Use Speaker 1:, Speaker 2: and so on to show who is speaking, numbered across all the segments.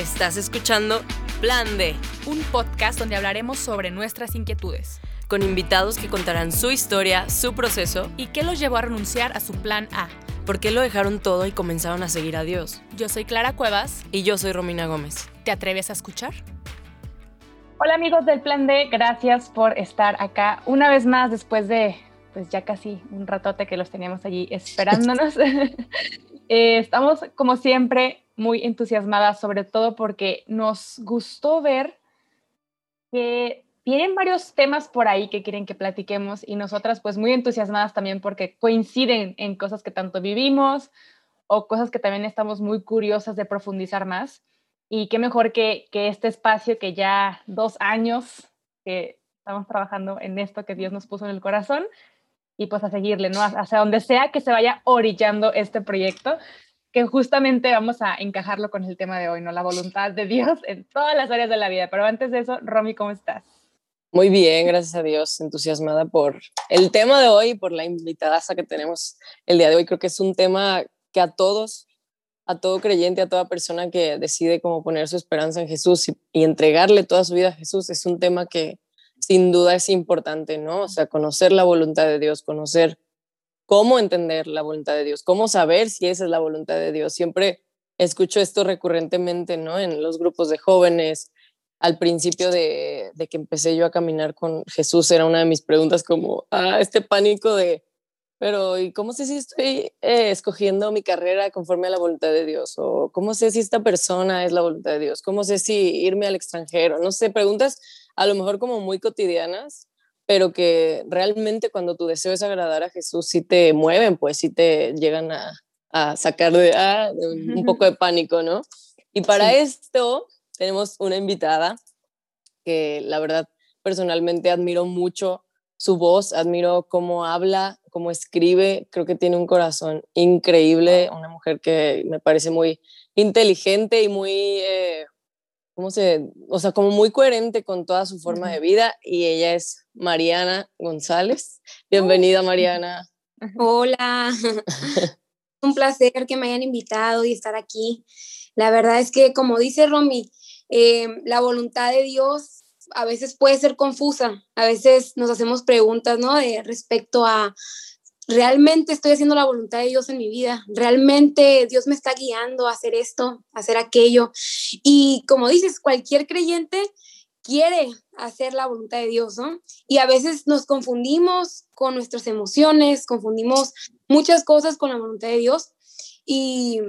Speaker 1: Estás escuchando Plan D,
Speaker 2: un podcast donde hablaremos sobre nuestras inquietudes
Speaker 1: con invitados que contarán su historia, su proceso
Speaker 2: y qué los llevó a renunciar a su plan A.
Speaker 1: ¿Por qué lo dejaron todo y comenzaron a seguir a Dios?
Speaker 2: Yo soy Clara Cuevas.
Speaker 1: Y yo soy Romina Gómez.
Speaker 2: ¿Te atreves a escuchar?
Speaker 3: Hola amigos del Plan D, gracias por estar acá una vez más después de pues ya casi un ratote que los teníamos allí esperándonos. Eh, estamos como siempre muy entusiasmadas, sobre todo porque nos gustó ver que tienen varios temas por ahí que quieren que platiquemos y nosotras pues muy entusiasmadas también porque coinciden en cosas que tanto vivimos o cosas que también estamos muy curiosas de profundizar más. Y qué mejor que, que este espacio que ya dos años que estamos trabajando en esto que Dios nos puso en el corazón y pues a seguirle, ¿no? Hacia donde sea que se vaya orillando este proyecto que justamente vamos a encajarlo con el tema de hoy, ¿no? La voluntad de Dios en todas las áreas de la vida. Pero antes de eso, Romy, ¿cómo estás?
Speaker 1: Muy bien, gracias a Dios, entusiasmada por el tema de hoy, por la invitada que tenemos el día de hoy. Creo que es un tema que a todos, a todo creyente, a toda persona que decide cómo poner su esperanza en Jesús y entregarle toda su vida a Jesús, es un tema que sin duda es importante, ¿no? O sea, conocer la voluntad de Dios, conocer cómo entender la voluntad de Dios, cómo saber si esa es la voluntad de Dios. Siempre escucho esto recurrentemente, ¿no? En los grupos de jóvenes. Al principio de, que empecé yo a caminar con Jesús, era una de mis preguntas como, ah, este pánico de, pero ¿y cómo sé si estoy eh, escogiendo mi carrera conforme a la voluntad de Dios? ¿O cómo sé si esta persona es la voluntad de Dios? ¿Cómo sé si irme al extranjero? No sé, preguntas a lo mejor como muy cotidianas, pero que realmente cuando tu deseo es agradar a Jesús, sí te mueven, pues sí te llegan a, a sacar de, ah, un poco de pánico, ¿no? Y para esto tenemos una invitada que la verdad personalmente admiro mucho su voz, admiro cómo habla, cómo escribe, creo que tiene un corazón increíble, una mujer que me parece muy inteligente y muy eh, ¿cómo se, o sea, como muy coherente con toda su forma de vida y ella es Mariana González. Bienvenida, Mariana.
Speaker 4: Hola. Un placer que me hayan invitado y estar aquí. La verdad es que, como dice Romy, eh, la voluntad de Dios a veces puede ser confusa. A veces nos hacemos preguntas, ¿no? De respecto a realmente estoy haciendo la voluntad de Dios en mi vida, realmente Dios me está guiando a hacer esto, a hacer aquello. Y como dices, cualquier creyente quiere hacer la voluntad de Dios, ¿no? Y a veces nos confundimos con nuestras emociones, confundimos muchas cosas con la voluntad de Dios. Y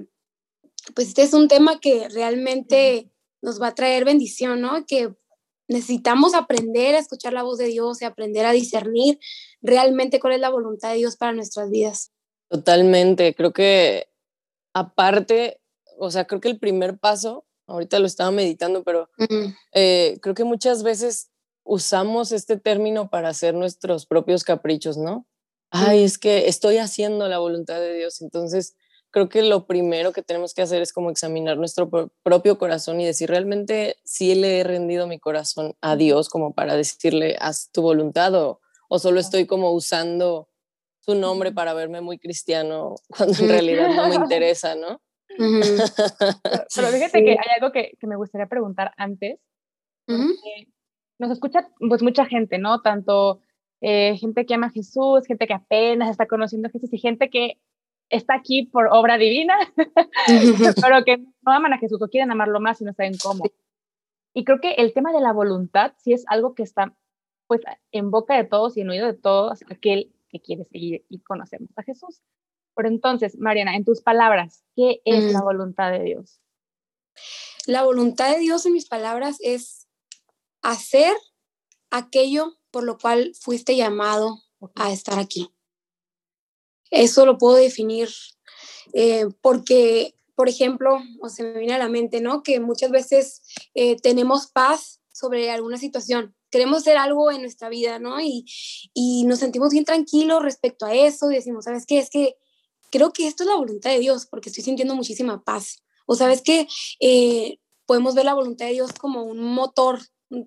Speaker 4: pues este es un tema que realmente nos va a traer bendición, ¿no? Que necesitamos aprender a escuchar la voz de Dios y aprender a discernir realmente cuál es la voluntad de Dios para nuestras vidas.
Speaker 1: Totalmente, creo que aparte, o sea, creo que el primer paso, ahorita lo estaba meditando, pero eh, creo que muchas veces usamos este término para hacer nuestros propios caprichos, ¿no? Ay, es que estoy haciendo la voluntad de Dios, entonces creo que lo primero que tenemos que hacer es como examinar nuestro propio corazón y decir realmente si le he rendido mi corazón a Dios como para decirle haz tu voluntad o, o solo estoy como usando su nombre para verme muy cristiano cuando en realidad no me interesa, ¿no?
Speaker 3: Pero, fíjate que hay algo que, que me gustaría preguntar antes. Nos escucha pues mucha gente, ¿no? Tanto eh, gente que ama a Jesús, gente que apenas está conociendo a Jesús y gente que está aquí por obra divina, pero que no aman a Jesús o quieren amarlo más y no saben cómo. Y creo que el tema de la voluntad sí es algo que está pues en boca de todos y en oído de todos aquel que quiere seguir y conocemos a Jesús. Pero entonces, Mariana, en tus palabras, ¿qué es la mm. voluntad de Dios?
Speaker 4: La voluntad de Dios en mis palabras es hacer aquello por lo cual fuiste llamado a estar aquí. Eso lo puedo definir eh, porque, por ejemplo, o se me viene a la mente, ¿no? Que muchas veces eh, tenemos paz sobre alguna situación. Queremos hacer algo en nuestra vida, ¿no? Y, y nos sentimos bien tranquilos respecto a eso decimos, ¿sabes qué? Es que creo que esto es la voluntad de Dios porque estoy sintiendo muchísima paz. O sabes que eh, podemos ver la voluntad de Dios como un motor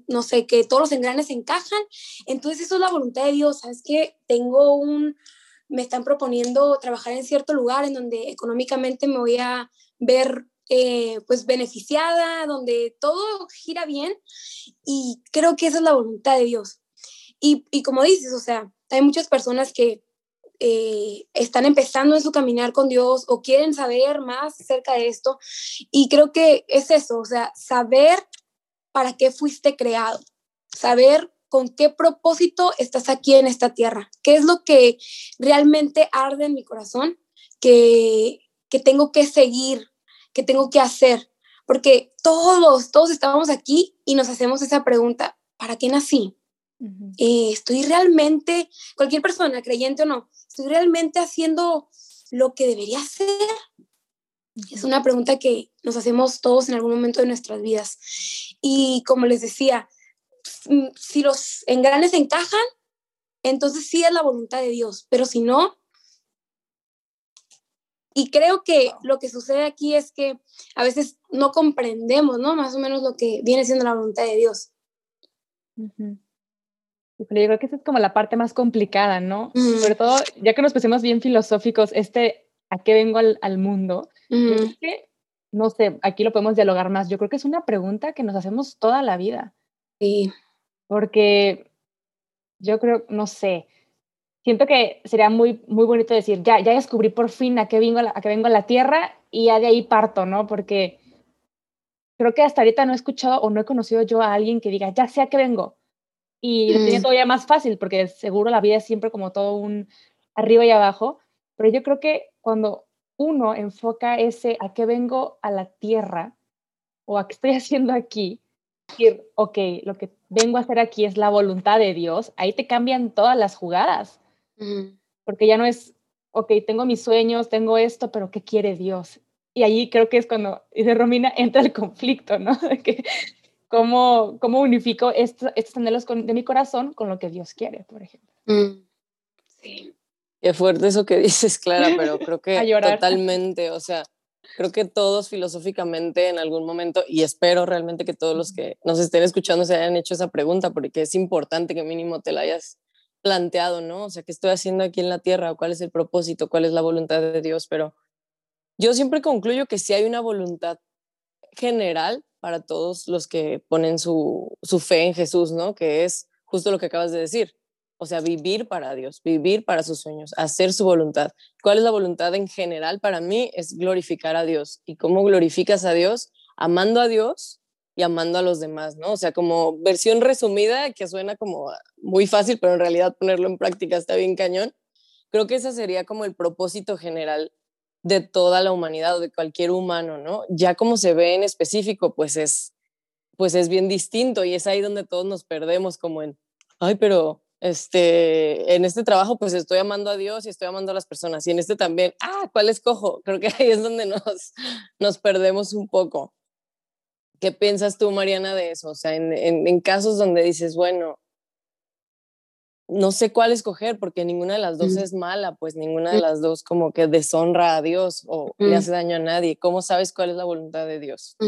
Speaker 4: no sé, que todos los engranes encajan. Entonces eso es la voluntad de Dios, ¿sabes? Que tengo un, me están proponiendo trabajar en cierto lugar en donde económicamente me voy a ver eh, pues beneficiada, donde todo gira bien y creo que esa es la voluntad de Dios. Y, y como dices, o sea, hay muchas personas que eh, están empezando en su caminar con Dios o quieren saber más acerca de esto. Y creo que es eso, o sea, saber para qué fuiste creado, saber con qué propósito estás aquí en esta tierra, qué es lo que realmente arde en mi corazón, que, que tengo que seguir, que tengo que hacer, porque todos, todos estamos aquí y nos hacemos esa pregunta, ¿para qué nací? Eh, ¿Estoy realmente, cualquier persona, creyente o no, estoy realmente haciendo lo que debería hacer? Es una pregunta que nos hacemos todos en algún momento de nuestras vidas. Y como les decía, si los engranes encajan, entonces sí es la voluntad de Dios, pero si no, y creo que lo que sucede aquí es que a veces no comprendemos, ¿no? Más o menos lo que viene siendo la voluntad de Dios.
Speaker 3: Yo creo que esa es como la parte más complicada, ¿no? Sobre todo, ya que nos pusimos bien filosóficos, este, ¿a qué vengo al, al mundo? que, no sé, aquí lo podemos dialogar más. Yo creo que es una pregunta que nos hacemos toda la vida.
Speaker 4: Sí.
Speaker 3: Porque yo creo, no sé, siento que sería muy, muy bonito decir, ya, ya descubrí por fin a qué, vengo a, la, qué vengo a la Tierra y ya de ahí parto, ¿no? Porque creo que hasta ahorita no he escuchado o no he conocido yo a alguien que diga, ya sé a qué vengo. Y lo tiene todavía más fácil, porque seguro la vida es siempre como todo un arriba y abajo, pero yo creo que cuando uno enfoca ese a qué vengo a la Tierra o a qué estoy haciendo aquí, decir, ok, lo que vengo a hacer aquí es la voluntad de Dios, ahí te cambian todas las jugadas porque ya no es, ok, tengo mis sueños, tengo esto, pero ¿qué quiere Dios? Y allí creo que es cuando, dice Romina, entra el conflicto, ¿no? De que, ¿cómo, ¿Cómo unifico estos, estos anhelos de mi corazón con lo que Dios quiere, por ejemplo?
Speaker 4: Mm, sí.
Speaker 1: Qué fuerte eso que dices, Clara, pero creo que totalmente, o sea, creo que todos filosóficamente en algún momento, y espero realmente que todos los que nos estén escuchando se hayan hecho esa pregunta, porque es importante que mínimo te la hayas planteado, ¿no? O sea, ¿qué estoy haciendo aquí en la tierra? ¿Cuál es el propósito? ¿Cuál es la voluntad de Dios? Pero yo siempre concluyo que sí hay una voluntad general para todos los que ponen su, su fe en Jesús, ¿no? Que es justo lo que acabas de decir. O sea, vivir para Dios, vivir para sus sueños, hacer su voluntad. ¿Cuál es la voluntad en general? Para mí es glorificar a Dios. ¿Y cómo glorificas a Dios? Amando a Dios y amando a los demás, ¿no? O sea, como versión resumida, que suena como muy fácil, pero en realidad ponerlo en práctica está bien cañón. Creo que ese sería como el propósito general de toda la humanidad o de cualquier humano, ¿no? Ya como se ve en específico, pues es, pues es bien distinto y es ahí donde todos nos perdemos como en, ay, pero este, en este trabajo pues estoy amando a Dios y estoy amando a las personas y en este también, ah, ¿cuál escojo? Creo que ahí es donde nos, nos perdemos un poco. ¿Qué piensas tú, Mariana, de eso? O sea, en, en, casos donde dices, bueno, no sé cuál escoger porque ninguna de las dos es mala, pues ninguna de las dos como que deshonra a Dios o le hace daño a nadie. ¿Cómo sabes cuál es la voluntad de Dios?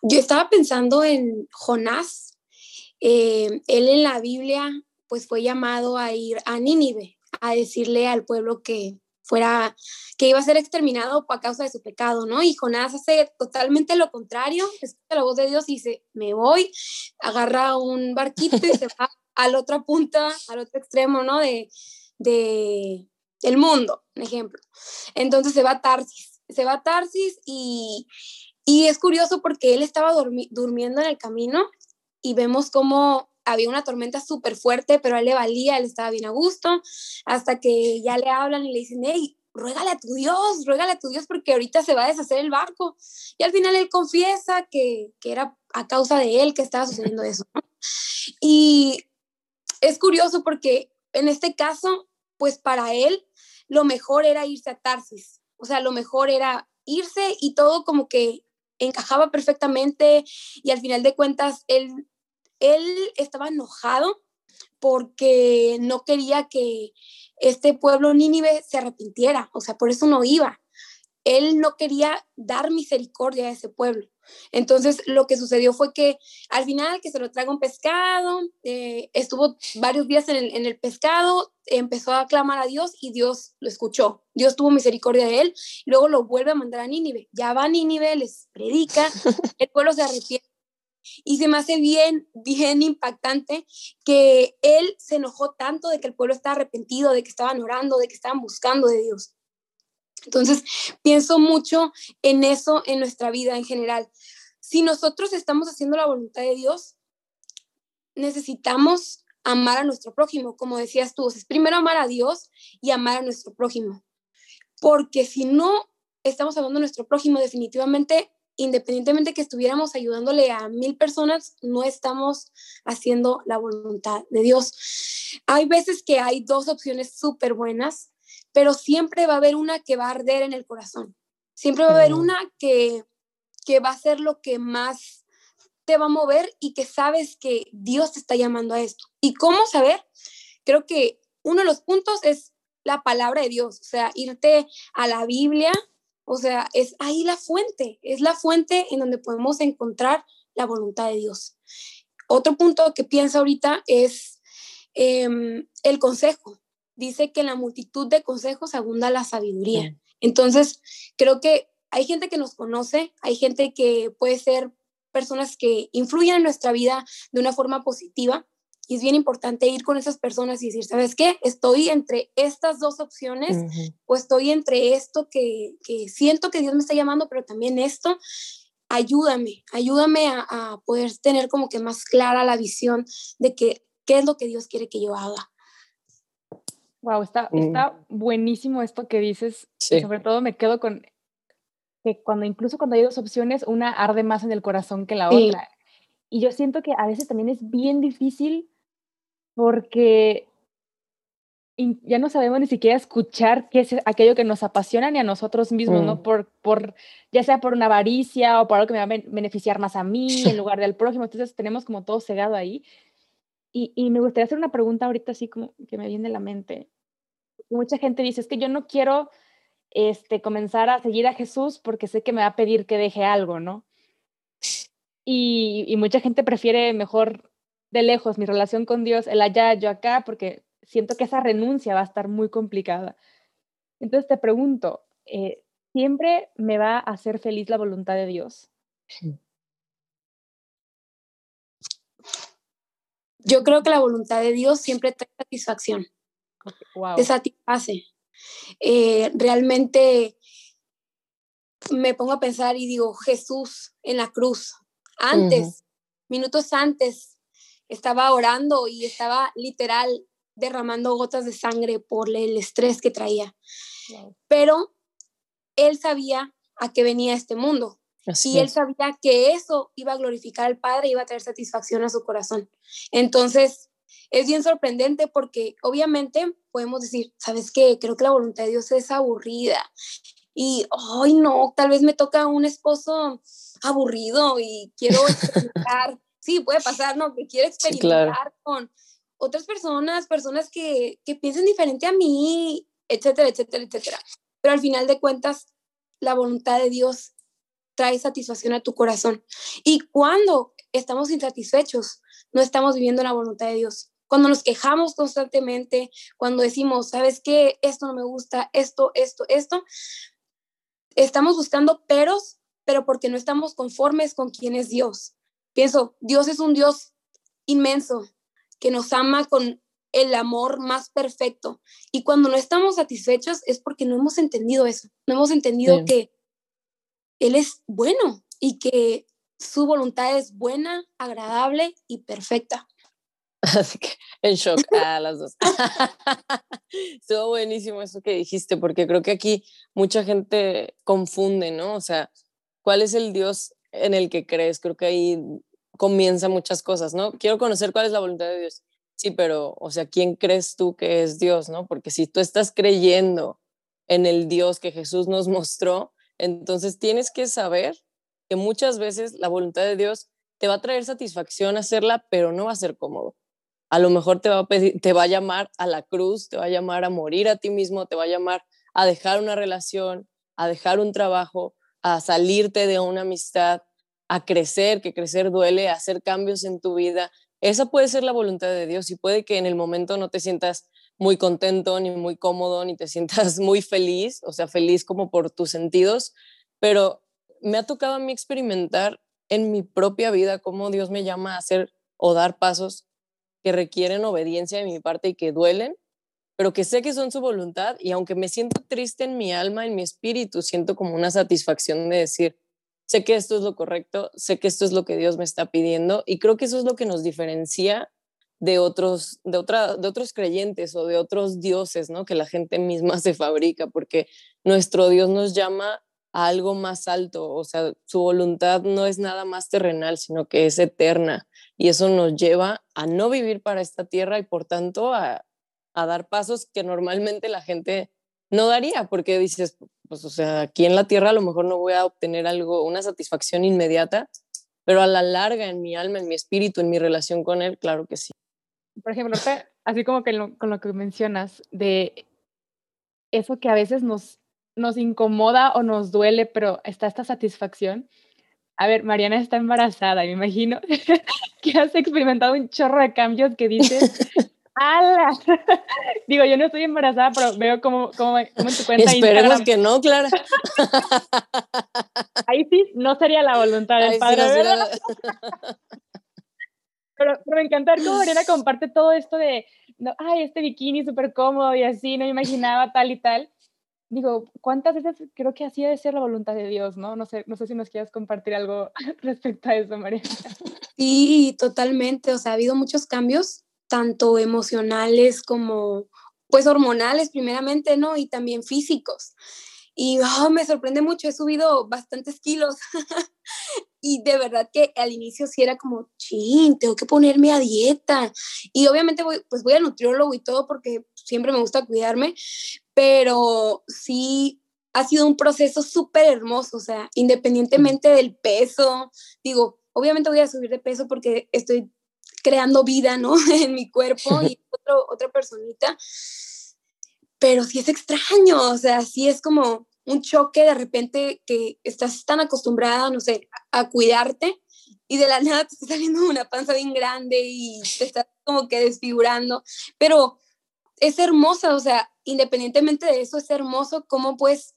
Speaker 4: Yo estaba pensando en Jonás. Eh, él en la Biblia pues fue llamado a ir a Nínive a decirle al pueblo que fuera, que iba a ser exterminado a causa de su pecado, ¿no? Y Jonás hace totalmente lo contrario, escucha la voz de Dios y dice, me voy, agarra un barquito y se va a la otra punta, al otro extremo, ¿no? De, de el mundo, un ejemplo. Entonces se va a Tarsis, se va a Tarsis y, y es curioso porque él estaba durmiendo en el camino y vemos cómo había una tormenta súper fuerte, pero a él le valía, él estaba bien a gusto, hasta que ya le hablan y le dicen, hey, ruégale a tu Dios, ruégale a tu Dios porque ahorita se va a deshacer el barco. Y al final él confiesa que, que era a causa de él que estaba sucediendo eso. Y es curioso porque en este caso, pues para él lo mejor era irse a Tarsis, o sea, lo mejor era irse y todo como que encajaba perfectamente y al final de cuentas él él estaba enojado porque no quería que este pueblo Nínive se arrepintiera, o sea, por eso no iba. Él no quería dar misericordia a ese pueblo. Entonces, lo que sucedió fue que al final que se lo traga un pescado, eh, estuvo varios días en el, en el, pescado, empezó a clamar a Dios y Dios lo escuchó. Dios tuvo misericordia de él, y luego lo vuelve a mandar a Nínive. Ya va a Nínive, les predica, el pueblo se arrepiente. Y se me hace bien, bien impactante que él se enojó tanto de que el pueblo estaba arrepentido, de que estaban orando, de que estaban buscando de Dios. Entonces, pienso mucho en eso en nuestra vida en general. Si nosotros estamos haciendo la voluntad de Dios, necesitamos amar a nuestro prójimo, como decías tú, es primero amar a Dios y amar a nuestro prójimo. Porque si no estamos amando a nuestro prójimo, definitivamente, independientemente que estuviéramos ayudándole a mil personas, no estamos haciendo la voluntad de Dios. Hay veces que hay dos opciones súper buenas pero siempre va a haber una que va a arder en el corazón. Siempre va a haber una que, que va a ser lo que más te va a mover y que sabes que Dios te está llamando a esto. ¿Y cómo saber? Creo que uno de los puntos es la palabra de Dios, o sea, irte a la Biblia, o sea, es ahí la fuente, es la fuente en donde podemos encontrar la voluntad de Dios. Otro punto que pienso ahorita es em, el consejo dice que en la multitud de consejos abunda la sabiduría. Entonces, creo que hay gente que nos conoce, hay gente que puede ser personas que influyen en nuestra vida de una forma positiva. Y es bien importante ir con esas personas y decir, ¿sabes qué? Estoy entre estas dos opciones o estoy entre esto que, que, siento que Dios me está llamando, pero también esto. Ayúdame, ayúdame a, a poder tener como que más clara la visión de que, qué es lo que Dios quiere que yo haga.
Speaker 3: Wow, está, mm. está buenísimo esto que dices. sobre todo me quedo con que cuando incluso cuando hay dos opciones, una arde más en el corazón que la otra. Y yo siento que a veces también es bien difícil porque ya no sabemos ni siquiera escuchar qué es aquello que nos apasiona ni a nosotros mismos, ¿no? Mm. Por, por, ya sea por una avaricia o por algo que me va a beneficiar más a mí en lugar del prójimo. Entonces tenemos como todo cegado ahí. Y, y, me gustaría hacer una pregunta ahorita así como que me viene a la mente mucha gente dice, es que yo no quiero este, comenzar a seguir a Jesús porque sé que me va a pedir que deje algo, ¿no? Y, y mucha gente prefiere mejor de lejos mi relación con Dios, el allá, yo acá, porque siento que esa renuncia va a estar muy complicada. Entonces te pregunto, eh, ¿siempre me va a hacer feliz la voluntad de Dios?
Speaker 4: Yo creo que la voluntad de Dios siempre trae satisfacción te satisface. Eh, realmente me pongo a pensar y digo, Jesús en la cruz, antes, minutos antes, estaba orando y estaba literal derramando gotas de sangre por el estrés que traía. Pero él sabía a qué venía este mundo. y él sabía que eso iba a glorificar al Padre, iba a traer satisfacción a su corazón. Entonces, es bien sorprendente porque obviamente podemos decir, ¿sabes qué? Creo que la voluntad de Dios es aburrida. Y, ay, no, tal vez me toca un esposo aburrido y quiero experimentar. Sí, puede pasar, ¿no? Que quiero experimentar con otras personas, personas que, que piensen diferente a mí, etcétera, etcétera, etcétera. Pero al final de cuentas, la voluntad de Dios trae satisfacción a tu corazón. Y cuando estamos insatisfechos, no estamos viviendo la voluntad de Dios. Cuando nos quejamos constantemente, cuando decimos, ¿sabes qué? Esto no me gusta, esto, esto, esto, estamos buscando peros, pero porque no estamos conformes con quién es Dios. Pienso, Dios es un Dios inmenso que nos ama con el amor más perfecto. Y cuando no estamos satisfechos es porque no hemos entendido eso, no hemos entendido que Él es bueno y que su voluntad es buena, agradable y perfecta.
Speaker 1: Así que en shock a las dos. Estuvo buenísimo eso que dijiste, porque creo que aquí mucha gente confunde, ¿no? O sea, ¿cuál es el Dios en el que crees? Creo que ahí comienza muchas cosas, ¿no? Quiero conocer cuál es la voluntad de Dios. Sí, pero, o sea, ¿quién crees tú que es Dios, no? Porque si tú estás creyendo en el Dios que Jesús nos mostró, entonces tienes que saber que muchas veces la voluntad de Dios te va a traer satisfacción hacerla, pero no va a ser cómodo. A lo mejor te va a, te va a llamar a la cruz, te va a llamar a morir a ti mismo, te va a llamar a dejar una relación, a dejar un trabajo, a salirte de una amistad, a crecer, que crecer duele, a hacer cambios en tu vida. Esa puede ser la voluntad de Dios y puede que en el momento no te sientas muy contento, ni muy cómodo, ni te sientas muy feliz, o sea, feliz como por tus sentidos, pero me ha tocado a mí experimentar en mi propia vida cómo Dios me llama a hacer o dar pasos que requieren obediencia de mi parte y que duelen, pero que sé que son su voluntad y aunque me siento triste en mi alma, en mi espíritu, siento como una satisfacción de decir, sé que esto es lo correcto, sé que esto es lo que Dios me está pidiendo y creo que eso es lo que nos diferencia de otros, de, otra, de otros creyentes o de otros dioses, ¿no? Que la gente misma se fabrica, porque nuestro Dios nos llama a algo más alto, o sea, su voluntad no es nada más terrenal, sino que es eterna, y eso nos lleva a no vivir para esta tierra y por tanto a, a dar pasos que normalmente la gente no daría, porque dices, pues, o sea, aquí en la tierra a lo mejor no voy a obtener algo, una satisfacción inmediata, pero a la larga en mi alma, en mi espíritu, en mi relación con Él, claro que sí
Speaker 3: por ejemplo, así como que con lo que mencionas, de eso que a veces nos, nos incomoda o nos duele, pero está esta satisfacción. A ver, Mariana está embarazada, me imagino que has experimentado un chorro de cambios que dices, ¡Hala! Digo, yo no estoy embarazada, pero veo cómo, cómo, en tu cuenta
Speaker 1: Esperemos que no, Clara.
Speaker 3: Ahí sí, no sería la voluntad del padre, pero, me encanta ver cómo Mariana comparte todo esto de, ay, este bikini súper cómodo y así, no me imaginaba tal y tal. Digo, ¿cuántas veces creo que así debe ser la voluntad de Dios, no? No sé, no sé si nos quieres compartir algo respecto a eso, Mariana.
Speaker 4: Sí, totalmente. O sea, ha habido muchos cambios, tanto emocionales como, pues, hormonales primeramente, ¿no? Y también físicos. Y oh, me sorprende mucho, he subido bastantes kilos. y de verdad que al inicio sí era como, chin, tengo que ponerme a dieta. Y obviamente voy, pues voy al nutriólogo y todo porque siempre me gusta cuidarme, pero sí ha sido un proceso súper hermoso, o sea, independientemente del peso, digo, obviamente voy a subir de peso porque estoy creando vida, ¿no? en mi cuerpo y otro, otra personita, pero sí es extraño, o sea, sí es como un choque de repente que estás tan acostumbrada, no sé, a, cuidarte y de la nada te está saliendo una panza bien grande y te estás como que desfigurando, pero es hermosa, o sea, independientemente de eso, es hermoso cómo puedes,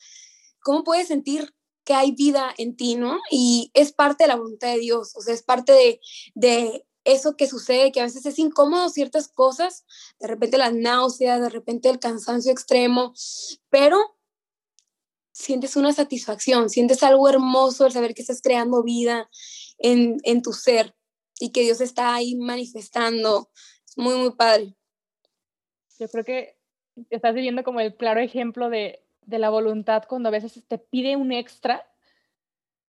Speaker 4: cómo puedes sentir que hay vida en ti, ¿no? Y es parte de la voluntad de Dios, o sea, es parte de, de eso que sucede, que a veces es incómodo ciertas cosas, de repente la náusea, de repente el cansancio extremo, pero sientes una satisfacción, sientes algo hermoso al saber que estás creando vida en, en tu ser y que Dios está ahí manifestando. Es muy, muy padre.
Speaker 3: Yo creo que estás viviendo como el claro ejemplo de, de la voluntad cuando a veces te pide un extra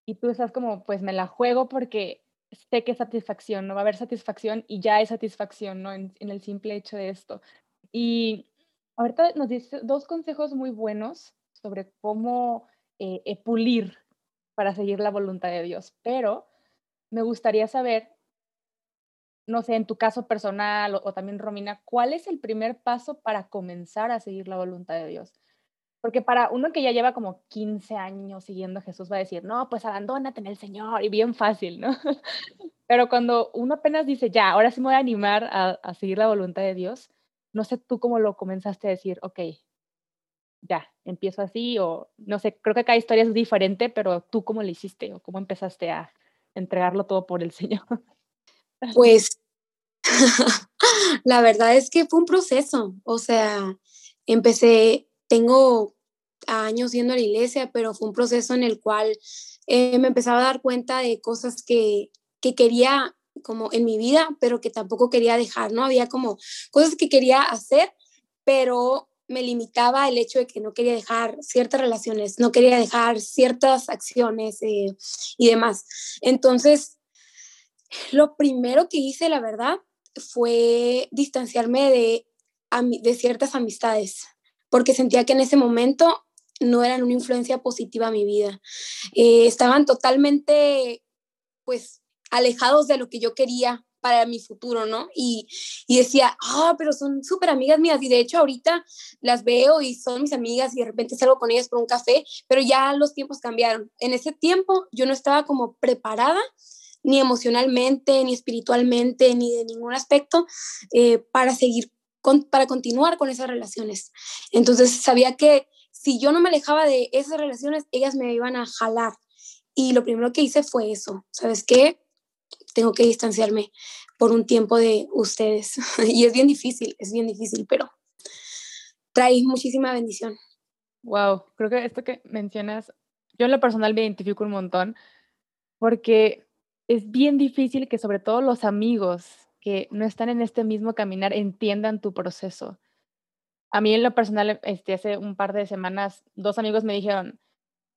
Speaker 3: y tú estás como, pues me la juego porque sé que es satisfacción, no va a haber satisfacción y ya hay satisfacción, ¿no? En, en el simple hecho de esto. Y ahorita nos dice dos consejos muy buenos sobre cómo eh, eh, pulir para seguir la voluntad de Dios, pero me gustaría saber, no sé, en tu caso personal o, también Romina, ¿cuál es el primer paso para comenzar a seguir la voluntad de Dios? Porque para uno que ya lleva como 15 años siguiendo a Jesús va a decir, no, pues abandónate en el Señor y bien fácil, ¿no? Pero cuando uno apenas dice, ya, ahora sí me voy a animar a, a seguir la voluntad de Dios, no sé tú cómo lo comenzaste a decir, ok, ya, empiezo así o no sé, creo que cada historia es diferente, pero tú cómo le hiciste o cómo empezaste a entregarlo todo por el Señor.
Speaker 4: Pues la verdad es que fue un proceso, o sea, empecé, tengo años yendo a la iglesia, pero fue un proceso en el cual eh, me empezaba a dar cuenta de cosas que, que quería como en mi vida, pero que tampoco quería dejar, ¿no? Había como cosas que quería hacer, pero me limitaba el hecho de que no quería dejar ciertas relaciones, no quería dejar ciertas acciones eh, y demás. Entonces, lo primero que hice, la verdad, fue distanciarme de, de ciertas amistades, porque sentía que en ese momento no eran una influencia positiva a mi vida. Eh, estaban totalmente, pues, alejados de lo que yo quería para mi futuro, ¿no? Y, y decía, ah, pero son súper amigas mías y de hecho ahorita las veo y son mis amigas y de repente salgo con ellas por un café, pero ya los tiempos cambiaron. En ese tiempo yo no estaba como preparada ni emocionalmente, ni espiritualmente, ni de ningún aspecto eh, para seguir, con, para continuar con esas relaciones. Entonces sabía que si yo no me alejaba de esas relaciones, ellas me iban a jalar. Y lo primero que hice fue eso, ¿sabes qué? Tengo que distanciarme por un tiempo de ustedes. y es bien difícil, es bien difícil, pero trae muchísima bendición.
Speaker 3: Wow, creo que esto que mencionas, yo en lo personal me identifico un montón porque es bien difícil que sobre todo los amigos que no están en este mismo caminar entiendan tu proceso. A mí en lo personal, este, hace un par de semanas, dos amigos me dijeron,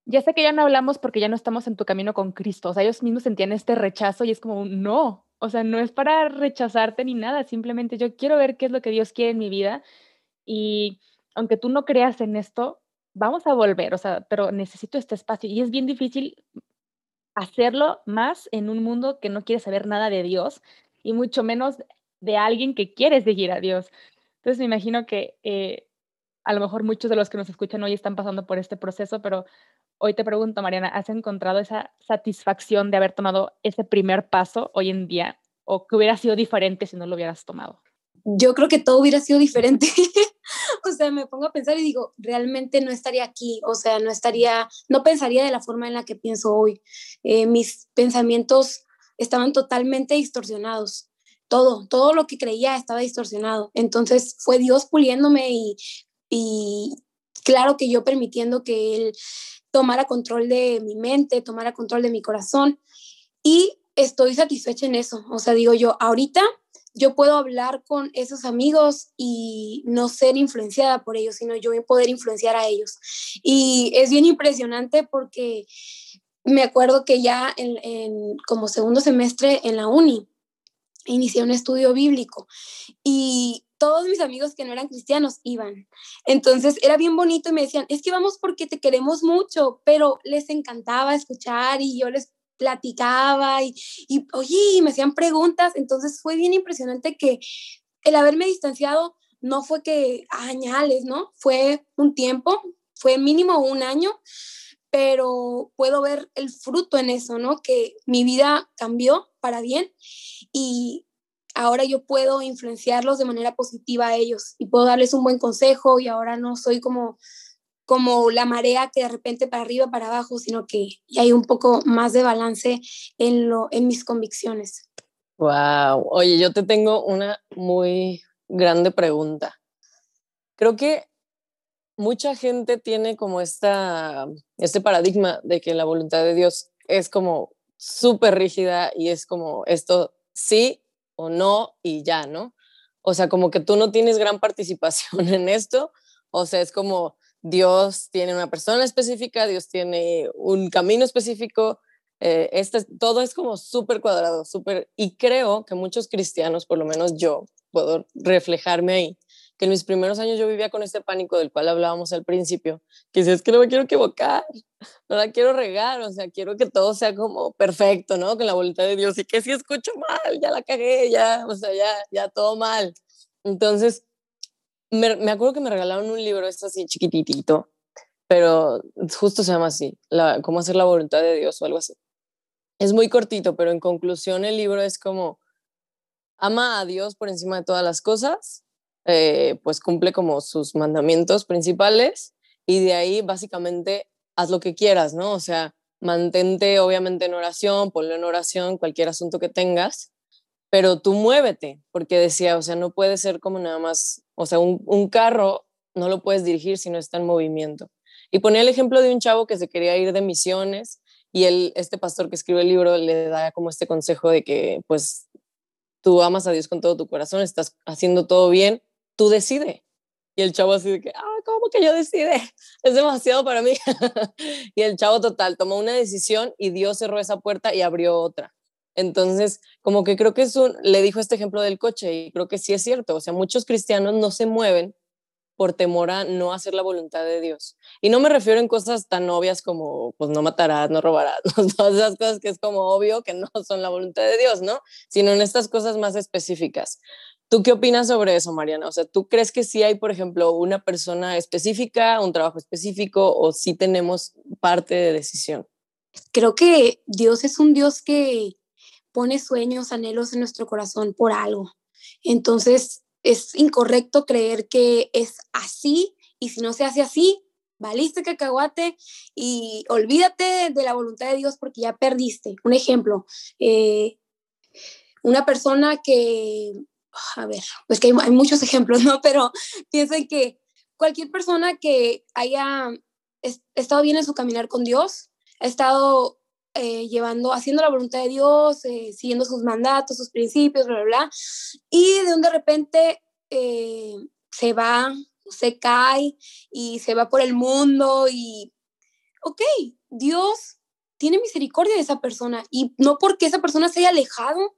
Speaker 3: ya sé que ya no hablamos porque ya no estamos en tu camino con Cristo. O sea, ellos mismos sentían este rechazo y es como, no, o sea, no es para rechazarte ni nada, simplemente yo quiero ver qué es lo que Dios quiere en mi vida y aunque tú no creas en esto, vamos a volver, o sea, pero necesito este espacio y es bien difícil hacerlo más en un mundo que no quiere saber nada de Dios y mucho menos de alguien que quiere seguir a Dios. Entonces me imagino que eh, a lo mejor muchos de los que nos escuchan hoy están pasando por este proceso, pero hoy te pregunto, Mariana, ¿has encontrado esa satisfacción de haber tomado ese primer paso hoy en día o que hubiera sido diferente si no lo hubieras tomado?
Speaker 4: Yo creo que todo hubiera sido diferente. o sea, me pongo a pensar y digo, realmente no estaría aquí, o sea, no estaría, no pensaría de la forma en la que pienso hoy. Eh, mis pensamientos estaban totalmente distorsionados. Todo, todo lo que creía estaba distorsionado. Entonces fue Dios puliéndome y, claro que yo permitiendo que Él tomara control de mi mente, tomara control de mi corazón y estoy satisfecha en eso. O sea, digo yo, ahorita yo puedo hablar con esos amigos y no ser influenciada por ellos, sino yo poder influenciar a ellos. Y es bien impresionante porque me acuerdo que ya en, como segundo semestre en la uni inicié un estudio bíblico y todos mis amigos que no eran cristianos iban. Entonces era bien bonito y me decían, es que vamos porque te queremos mucho, pero les encantaba escuchar y yo les platicaba y, y oye, me hacían preguntas. Entonces fue bien impresionante que el haberme distanciado no fue que añales, ¿no? Fue un tiempo, fue mínimo un año, pero puedo ver el fruto en eso, ¿no? Que mi vida cambió para bien y ahora yo puedo influenciarlos de manera positiva a ellos y puedo darles un buen consejo y ahora no soy como como la marea que de repente para arriba, para abajo, sino que hay un poco más de balance en, lo, en mis convicciones.
Speaker 1: Wow. Oye, yo te tengo una muy grande pregunta. Creo que mucha gente tiene como esta, este paradigma de que la voluntad de Dios es como súper rígida y es como esto sí o no y ya, ¿no? O sea, como que tú no tienes gran participación en esto, o sea, es como Dios tiene una persona específica, Dios tiene un camino específico, eh, este, todo es como súper cuadrado, súper, y creo que muchos cristianos, por lo menos yo, puedo reflejarme ahí, que en mis primeros años yo vivía con este pánico del cual hablábamos al principio, que es que no me quiero equivocar, no la quiero regar, o sea, quiero que todo sea como perfecto, ¿no? Con la voluntad de Dios, y que si escucho mal, ya la cagué, ya, o sea, ya, ya todo mal. Entonces, me, acuerdo que me regalaron un libro, es así chiquitito, pero justo se llama así, la, cómo hacer la voluntad de Dios o algo así. Es muy cortito, pero en conclusión el libro es como, ama a Dios por encima de todas las cosas, eh, pues cumple como sus mandamientos principales y de ahí básicamente haz lo que quieras, ¿no? O sea, mantente obviamente en oración, ponlo en oración, cualquier asunto que tengas, pero tú muévete, porque decía, o sea, no puede ser como nada más o sea, un, carro no lo puedes dirigir si no está en movimiento. Y ponía el ejemplo de un chavo que se quería ir de misiones y él, este pastor que escribe el libro le da como este consejo de que pues tú amas a Dios con todo tu corazón, estás haciendo todo bien, tú decide. Y el chavo así de que, ah, ¿cómo que yo decide? Es demasiado para mí. y el chavo total tomó una decisión y Dios cerró esa puerta y abrió otra. Entonces, como que creo que es un, le dijo este ejemplo del coche y creo que sí es cierto, o sea, muchos cristianos no se mueven por temor a no hacer la voluntad de Dios. Y no me refiero en cosas tan obvias como, pues no matarás, no robarás, todas esas cosas que es como obvio que no son la voluntad de Dios, ¿no? Sino en estas cosas más específicas. ¿Tú qué opinas sobre eso, Mariana? O sea, ¿tú crees que sí hay, por ejemplo, una persona específica, un trabajo específico, o sí tenemos parte de decisión?
Speaker 4: Creo que Dios es un Dios que pone sueños, anhelos en nuestro corazón por algo. Entonces, es incorrecto creer que es así y si no se hace así, valiste cacahuate y olvídate de la voluntad de Dios porque ya perdiste. Un ejemplo, eh, una persona que, a ver, pues que hay, muchos ejemplos, ¿no? Pero piensen que cualquier persona que haya estado bien en su caminar con Dios, ha estado eh, llevando, haciendo la voluntad de Dios, eh, siguiendo sus mandatos, sus principios, bla, bla, bla, y de un de repente eh, se va, se cae y se va por el mundo y, ok, Dios tiene misericordia de esa persona y no porque esa persona se haya alejado,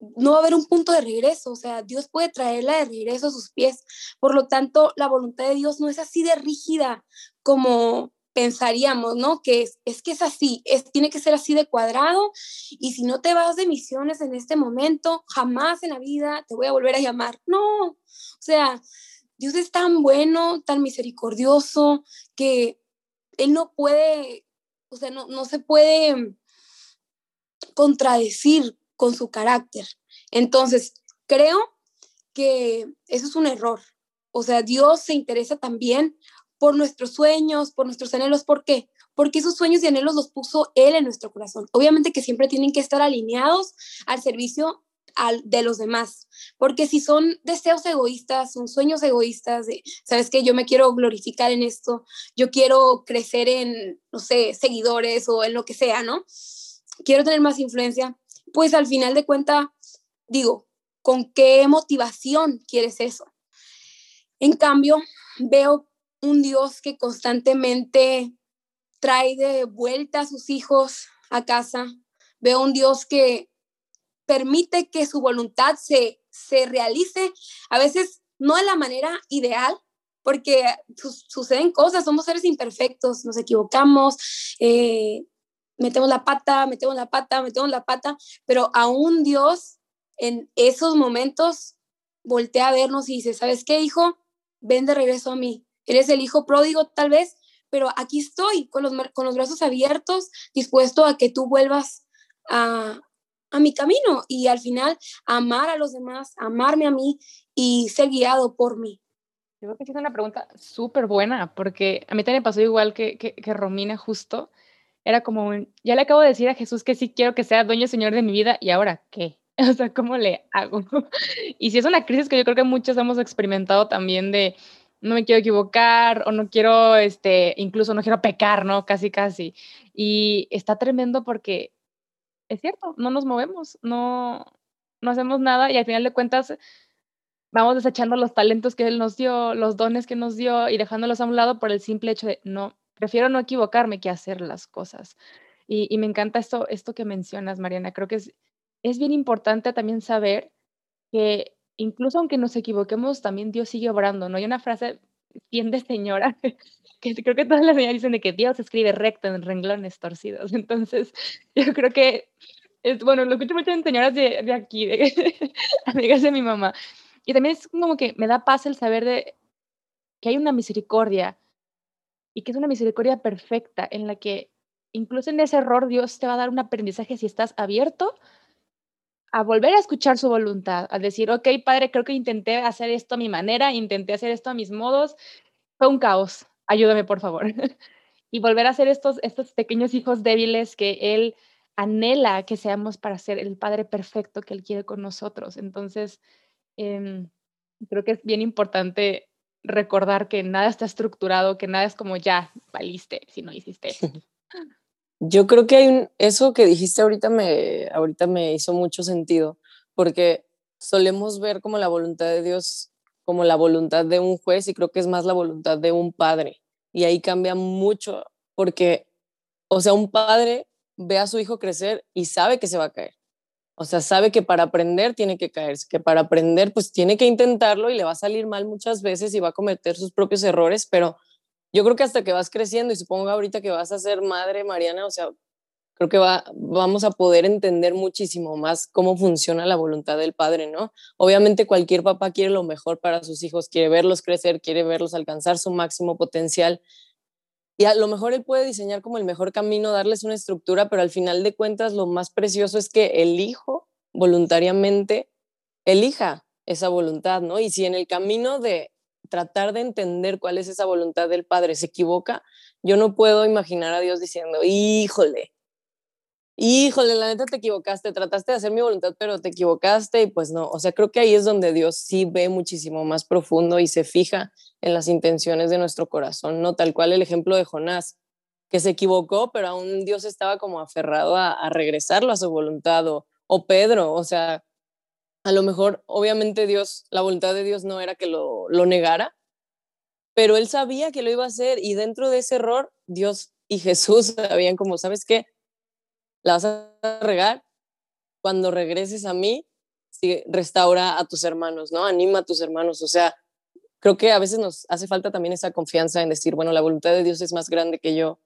Speaker 4: no va a haber un punto de regreso, o sea, Dios puede traerla de regreso a sus pies. Por lo tanto, la voluntad de Dios no es así de rígida como pensaríamos, ¿no? Que es, es que es así, es, tiene que ser así de cuadrado y si no te vas de misiones en este momento, jamás en la vida te voy a volver a llamar. No, o sea, Dios es tan bueno, tan misericordioso, que Él no puede, o sea, no, no se puede contradecir con su carácter. Entonces, creo que eso es un error. O sea, Dios se interesa también por nuestros sueños, por nuestros anhelos. ¿Por qué? Porque esos sueños y anhelos los puso Él en nuestro corazón. Obviamente que siempre tienen que estar alineados al servicio al, de los demás, porque si son deseos egoístas, son sueños egoístas de, sabes que yo me quiero glorificar en esto, yo quiero crecer en, no sé, seguidores o en lo que sea, ¿no? Quiero tener más influencia, pues al final de cuenta, digo, ¿con qué motivación quieres eso? En cambio, veo un Dios que constantemente trae de vuelta a sus hijos a casa. Veo un Dios que permite que su voluntad se, se realice, a veces no de la manera ideal, porque suceden cosas, somos seres imperfectos, nos equivocamos, eh, metemos la pata, metemos la pata, metemos la pata, pero aún Dios en esos momentos voltea a vernos y dice, ¿sabes qué, hijo? Ven de regreso a mí, Eres el hijo pródigo tal vez, pero aquí estoy con los, con los brazos abiertos, dispuesto a que tú vuelvas a, a mi camino y al final amar a los demás, amarme a mí y ser guiado por mí.
Speaker 3: Yo creo que es una pregunta súper buena, porque a mí también pasó igual que, que, Romina justo. Era como, ya le acabo de decir a Jesús que sí quiero que sea dueño y señor de mi vida, ¿y ahora qué? O sea, ¿cómo le hago? Y si es una crisis que yo creo que muchos hemos experimentado también de, no me quiero equivocar o no quiero, este, incluso no quiero pecar, ¿no? Casi, casi. Y está tremendo porque es cierto, no nos movemos, no, no hacemos nada y al final de cuentas vamos desechando los talentos que Él nos dio, los dones que nos dio y dejándolos a un lado por el simple hecho de no, prefiero no equivocarme que hacer las cosas. Y, y me encanta esto, esto que mencionas, Mariana. Creo que es, es bien importante también saber que incluso aunque nos equivoquemos, también Dios sigue obrando, ¿no? Hay una frase bien de señora, que creo que todas las señoras dicen de que Dios escribe recto en renglones torcidos. Entonces, yo creo que, es, bueno, lo escucho mucho en señoras de, de aquí, de, amigas de mi mamá. Y también es como que me da paz el saber de que hay una misericordia y que es una misericordia perfecta en la que incluso en ese error Dios te va a dar un aprendizaje si estás abierto a volver a escuchar su voluntad, a decir, ok, padre, creo que intenté hacer esto a mi manera, intenté hacer esto a mis modos, fue un caos, ayúdame por favor. y volver a ser estos, estos pequeños hijos débiles que Él anhela que seamos para ser el Padre perfecto que Él quiere con nosotros. Entonces, em, creo que es bien importante recordar que nada está estructurado, que nada es como ya, valiste si no hiciste.
Speaker 1: Yo creo que hay un, eso que dijiste ahorita me, ahorita me hizo mucho sentido, porque solemos ver como la voluntad de Dios como la voluntad de un juez y creo que es más la voluntad de un padre. Y ahí cambia mucho, porque, o sea, un padre ve a su hijo crecer y sabe que se va a caer. O sea, sabe que para aprender tiene que caerse, que para aprender pues tiene que intentarlo y le va a salir mal muchas veces y va a cometer sus propios errores, pero yo creo que hasta que vas creciendo y supongo ahorita que vas a ser madre, Mariana, o sea, creo que va, vamos a poder entender muchísimo más cómo funciona la voluntad del padre, ¿no? Obviamente cualquier papá quiere lo mejor para sus hijos, quiere verlos crecer, quiere verlos alcanzar su máximo potencial, y a lo mejor él puede diseñar como el mejor camino, darles una estructura, pero al final de cuentas lo más precioso es que el hijo voluntariamente elija esa voluntad, ¿no? Y si en el camino de tratar de entender cuál es esa voluntad del padre se equivoca, yo no puedo imaginar a Dios diciendo, híjole, híjole, la neta te equivocaste, trataste de hacer mi voluntad, pero te equivocaste y pues no, o sea, creo que ahí es donde Dios sí ve muchísimo más profundo y se fija en las intenciones de nuestro corazón, ¿no? Tal cual el ejemplo de Jonás, que se equivocó, pero aún Dios estaba como aferrado a, regresarlo a su voluntad, o, o, Pedro, o sea, a lo mejor, obviamente Dios, la voluntad de Dios no era que lo, lo negara, pero él sabía que lo iba a hacer y dentro de ese error, Dios y Jesús sabían como, ¿sabes qué? La vas a regar, cuando regreses a mí, restaura a tus hermanos, ¿no? Anima a tus hermanos. O sea, creo que a veces nos hace falta también esa confianza en decir, bueno, la voluntad de Dios es más grande que yo,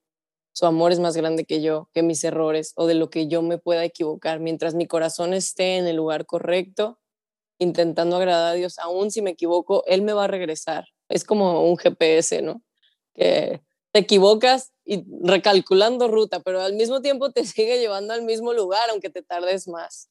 Speaker 1: su amor es más grande que yo, que mis errores o de lo que yo me pueda equivocar. Mientras mi corazón esté en el lugar correcto, intentando agradar a Dios, aún si me equivoco, Él me va a regresar. Es como un GPS, ¿no? Que te equivocas y recalculando ruta, pero al mismo tiempo te sigue llevando al mismo lugar, aunque te tardes más.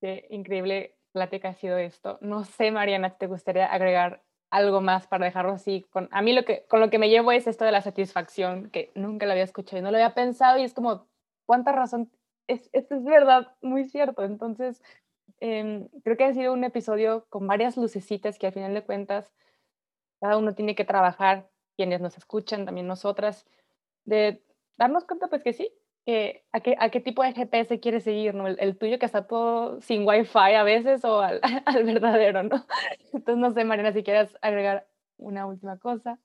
Speaker 3: Qué increíble plática ha sido esto. No sé, Mariana, ¿te gustaría agregar algo más para dejarlo así? A mí lo que, con lo que me llevo es esto de la satisfacción, que nunca lo había escuchado y no lo había pensado y es como, ¿cuánta razón? Es, esto es verdad, muy cierto. Entonces, Em, creo que ha sido un episodio con varias lucecitas que al final de cuentas cada uno tiene que trabajar, quienes nos escuchan, también nosotras, de darnos cuenta pues que sí, que a, qué, a qué tipo de GPS quieres seguir, ¿no? El, tuyo que está todo sin wifi a veces o al, al verdadero, ¿no? Entonces no sé, Marina, si quieres agregar una última cosa.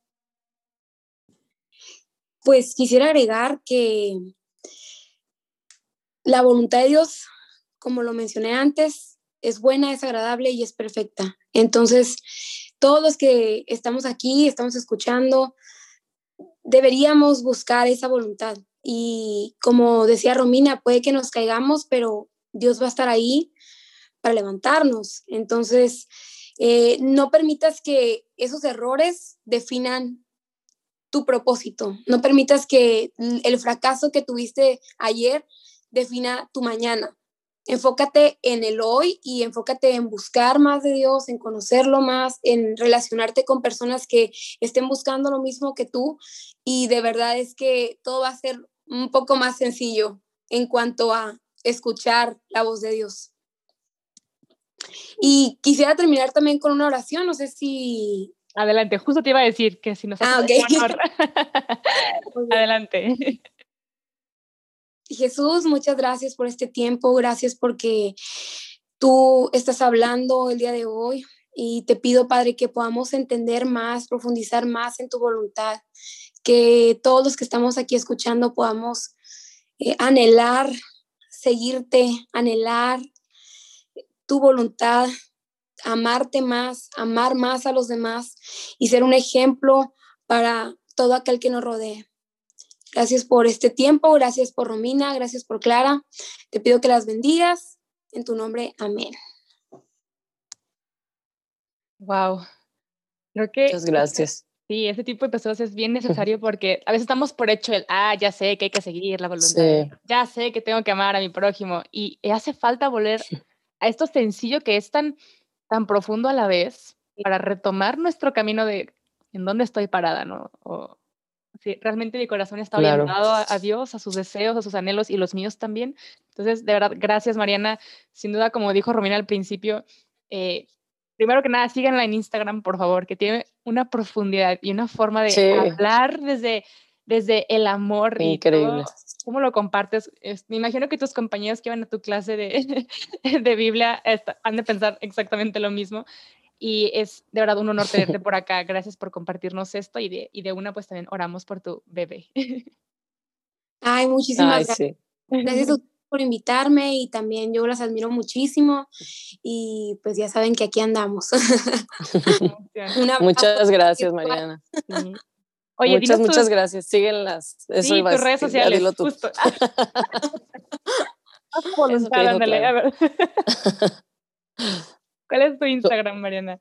Speaker 4: Pues quisiera agregar que la voluntad de Dios como lo mencioné antes, es buena, es agradable y es perfecta. Entonces, todos los que estamos aquí, estamos escuchando, deberíamos buscar esa voluntad. Y como decía Romina, puede que nos caigamos, pero Dios va a estar ahí para levantarnos. Entonces, eh, no permitas que esos errores definan tu propósito. No permitas que el fracaso que tuviste ayer defina tu mañana enfócate en el hoy y enfócate en buscar más de Dios, en conocerlo más, en relacionarte con personas que estén buscando lo mismo que tú y de verdad es que todo va a ser un poco más sencillo en cuanto a escuchar la voz de Dios. Y quisiera terminar también con una oración, no sé si...
Speaker 3: Adelante, justo te iba a decir que si nos... Ah, Adelante.
Speaker 4: Jesús, muchas gracias por este tiempo, gracias porque tú estás hablando el día de hoy y te pido, Padre, que podamos entender más, profundizar más en tu voluntad, que todos los que estamos aquí escuchando podamos eh, anhelar, seguirte, anhelar tu voluntad, amarte más, amar más a los demás y ser un ejemplo para todo aquel que nos rodee. Gracias por este tiempo, gracias por Romina, gracias por Clara. Te pido que las bendigas. En tu nombre, amén.
Speaker 3: Wow. Creo que.
Speaker 1: Muchas gracias.
Speaker 3: Sí, ese tipo de personas es bien necesario porque a veces estamos por hecho el, ah, ya sé que hay que seguir la voluntad, ya sé que tengo que amar a mi prójimo y hace falta volver a esto sencillo que es tan, tan profundo a la vez para retomar nuestro camino de en dónde estoy parada, ¿no? O, Sí, realmente mi corazón está orientado a, Dios, a sus deseos, a sus anhelos y los míos también. Entonces, de verdad, gracias Mariana. Sin duda, como dijo Romina al principio, eh, primero que nada, síganla en Instagram, por favor, que tiene una profundidad y una forma de hablar desde, desde el amor.
Speaker 1: Increíble.
Speaker 3: Y ¿Cómo lo compartes? me imagino que tus compañeros que van a tu clase de, de Biblia han de pensar exactamente lo mismo. Y es de verdad un honor tenerte por acá. Gracias por compartirnos esto y de, y de una pues también oramos por tu bebé.
Speaker 4: Ay, muchísimas gracias. Gracias a por invitarme y también yo las admiro muchísimo y pues ya saben que aquí andamos.
Speaker 1: muchas gracias, Mariana. Oye, muchas, muchas gracias. Síguenlas.
Speaker 3: Eso sí, tus redes sociales. Dilo tú. Justo. ¿Cuál es tu Instagram, Mariana?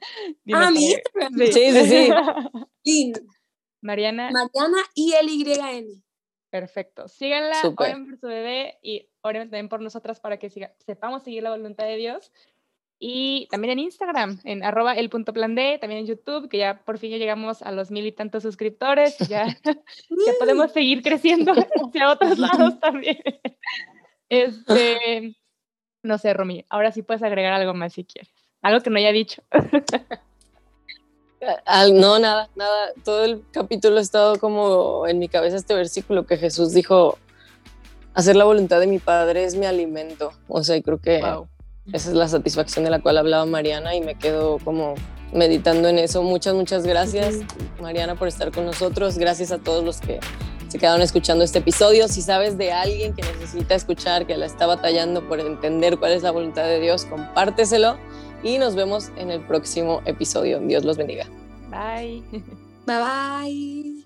Speaker 4: ah, mi Instagram.
Speaker 1: Sí, sí,
Speaker 4: sí.
Speaker 3: Mariana.
Speaker 4: Mariana y L Y N.
Speaker 3: Perfecto. Síganla, oren por su bebé y oren también por nosotras para que siga, sepamos seguir la voluntad de Dios. Y también en Instagram, en arroba el punto plan D, también en YouTube, que ya por fin ya llegamos a los mil y tantos suscriptores, ya, ya podemos seguir creciendo hacia otros lados también. Este, no sé, Romy, ahora sí puedes agregar algo más si quieres. Algo que no haya dicho.
Speaker 1: no, nada, nada. Todo el capítulo ha estado como en mi cabeza este versículo que Jesús dijo, hacer la voluntad de mi Padre es mi alimento. O sea, y creo que esa es la satisfacción de la cual hablaba Mariana y me quedo como meditando en eso. Muchas, muchas gracias, Mariana, por estar con nosotros. Gracias a todos los que se quedaron escuchando este episodio. Si sabes de alguien que necesita escuchar, que la está batallando por entender cuál es la voluntad de Dios, compárteselo y nos vemos en el próximo episodio. Dios los bendiga.
Speaker 3: Bye.
Speaker 4: Bye bye.